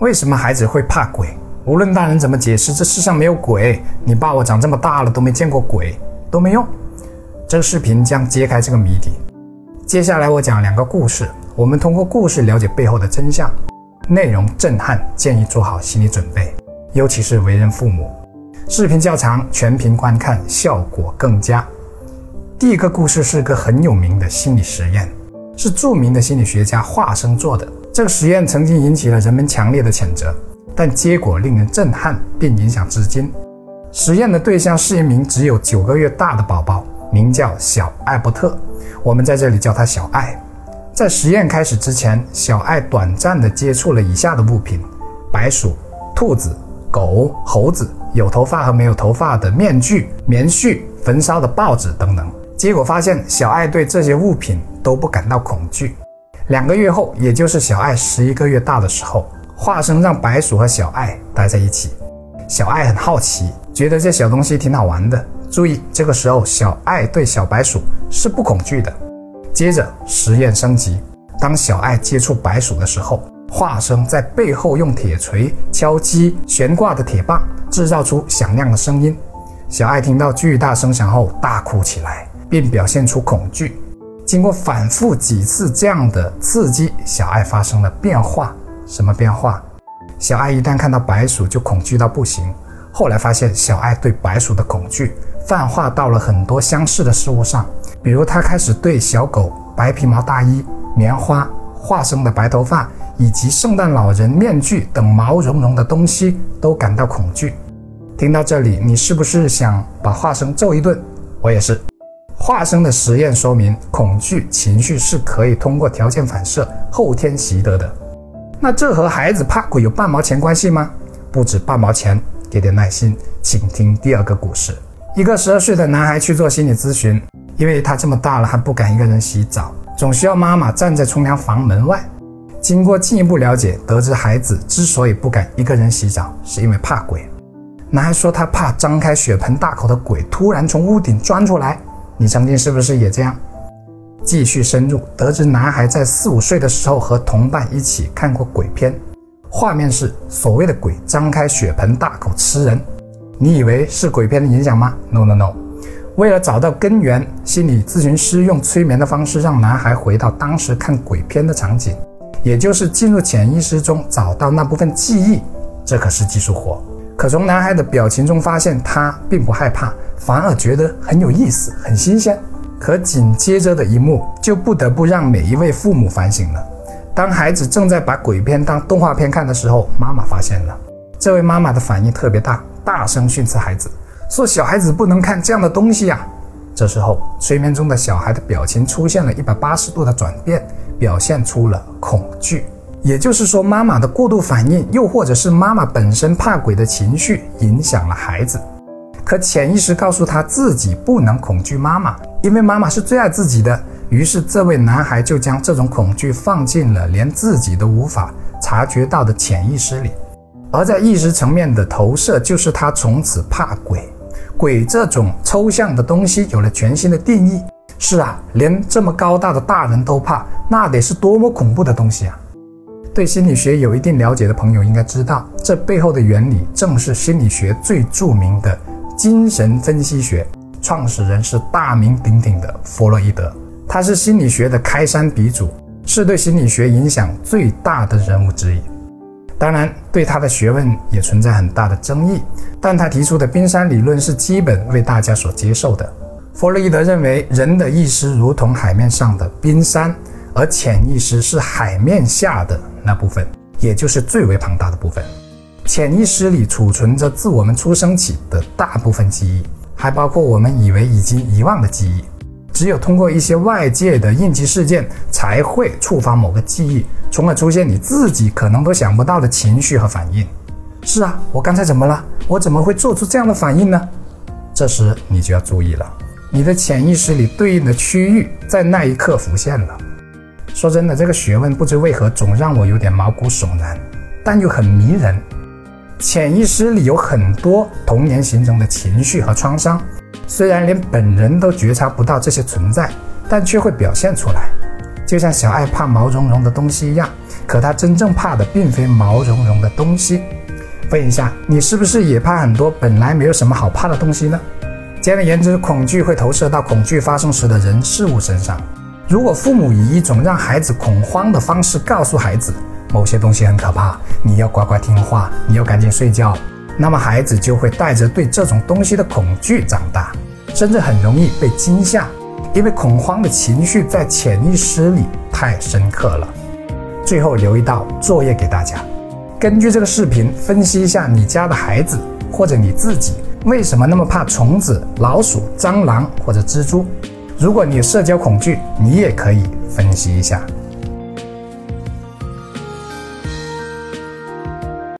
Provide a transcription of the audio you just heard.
为什么孩子会怕鬼？无论大人怎么解释，这世上没有鬼。你爸我长这么大了都没见过鬼，都没用。这个视频将揭开这个谜底。接下来我讲两个故事，我们通过故事了解背后的真相。内容震撼，建议做好心理准备，尤其是为人父母。视频较长，全屏观看效果更佳。第一个故事是个很有名的心理实验，是著名的心理学家华生做的。这个实验曾经引起了人们强烈的谴责。但结果令人震撼，并影响至今。实验的对象是一名只有九个月大的宝宝，名叫小艾伯特，我们在这里叫他小艾。在实验开始之前，小艾短暂地接触了以下的物品：白鼠、兔子、狗、猴子、有头发和没有头发的面具、棉絮、焚烧的报纸等等。结果发现，小艾对这些物品都不感到恐惧。两个月后，也就是小爱十一个月大的时候。华生让白鼠和小爱待在一起，小爱很好奇，觉得这小东西挺好玩的。注意，这个时候小爱对小白鼠是不恐惧的。接着实验升级，当小爱接触白鼠的时候，华生在背后用铁锤敲击悬挂的铁棒，制造出响亮的声音。小爱听到巨大声响后大哭起来，并表现出恐惧。经过反复几次这样的刺激，小爱发生了变化。什么变化？小爱一旦看到白鼠就恐惧到不行。后来发现，小爱对白鼠的恐惧泛化到了很多相似的事物上，比如他开始对小狗、白皮毛大衣、棉花、化生的白头发以及圣诞老人面具等毛茸茸的东西都感到恐惧。听到这里，你是不是想把化生揍一顿？我也是。化生的实验说明，恐惧情绪是可以通过条件反射后天习得的。那这和孩子怕鬼有半毛钱关系吗？不止半毛钱，给点耐心，请听第二个故事。一个十二岁的男孩去做心理咨询，因为他这么大了还不敢一个人洗澡，总需要妈妈站在冲凉房门外。经过进一步了解，得知孩子之所以不敢一个人洗澡，是因为怕鬼。男孩说他怕张开血盆大口的鬼突然从屋顶钻出来。你曾经是不是也这样？继续深入，得知男孩在四五岁的时候和同伴一起看过鬼片，画面是所谓的鬼张开血盆大口吃人。你以为是鬼片的影响吗？No No No！为了找到根源，心理咨询师用催眠的方式让男孩回到当时看鬼片的场景，也就是进入潜意识中找到那部分记忆。这可是技术活。可从男孩的表情中发现，他并不害怕，反而觉得很有意思，很新鲜。可紧接着的一幕就不得不让每一位父母反省了。当孩子正在把鬼片当动画片看的时候，妈妈发现了。这位妈妈的反应特别大，大声训斥孩子，说：“小孩子不能看这样的东西呀！”这时候，催眠中的小孩的表情出现了一百八十度的转变，表现出了恐惧。也就是说，妈妈的过度反应，又或者是妈妈本身怕鬼的情绪，影响了孩子。可潜意识告诉他自己不能恐惧妈妈，因为妈妈是最爱自己的。于是，这位男孩就将这种恐惧放进了连自己都无法察觉到的潜意识里，而在意识层面的投射，就是他从此怕鬼。鬼这种抽象的东西有了全新的定义。是啊，连这么高大的大人都怕，那得是多么恐怖的东西啊！对心理学有一定了解的朋友应该知道，这背后的原理正是心理学最著名的。精神分析学创始人是大名鼎鼎的弗洛伊德，他是心理学的开山鼻祖，是对心理学影响最大的人物之一。当然，对他的学问也存在很大的争议，但他提出的冰山理论是基本为大家所接受的。弗洛伊德认为，人的意识如同海面上的冰山，而潜意识是海面下的那部分，也就是最为庞大的部分。潜意识里储存着自我们出生起的大部分记忆，还包括我们以为已经遗忘的记忆。只有通过一些外界的应急事件，才会触发某个记忆，从而出现你自己可能都想不到的情绪和反应。是啊，我刚才怎么了？我怎么会做出这样的反应呢？这时你就要注意了，你的潜意识里对应的区域在那一刻浮现了。说真的，这个学问不知为何总让我有点毛骨悚然，但又很迷人。潜意识里有很多童年形成的情绪和创伤，虽然连本人都觉察不到这些存在，但却会表现出来。就像小爱怕毛茸茸的东西一样，可他真正怕的并非毛茸茸的东西。问一下，你是不是也怕很多本来没有什么好怕的东西呢？简而言之，恐惧会投射到恐惧发生时的人事物身上。如果父母以一种让孩子恐慌的方式告诉孩子某些东西很可怕，你要乖乖听话，你要赶紧睡觉，那么孩子就会带着对这种东西的恐惧长大，甚至很容易被惊吓。因为恐慌的情绪在潜意识里太深刻了。最后留一道作业给大家：根据这个视频分析一下你家的孩子或者你自己为什么那么怕虫子、老鼠、蟑螂或者蜘蛛。如果你社交恐惧，你也可以分析一下。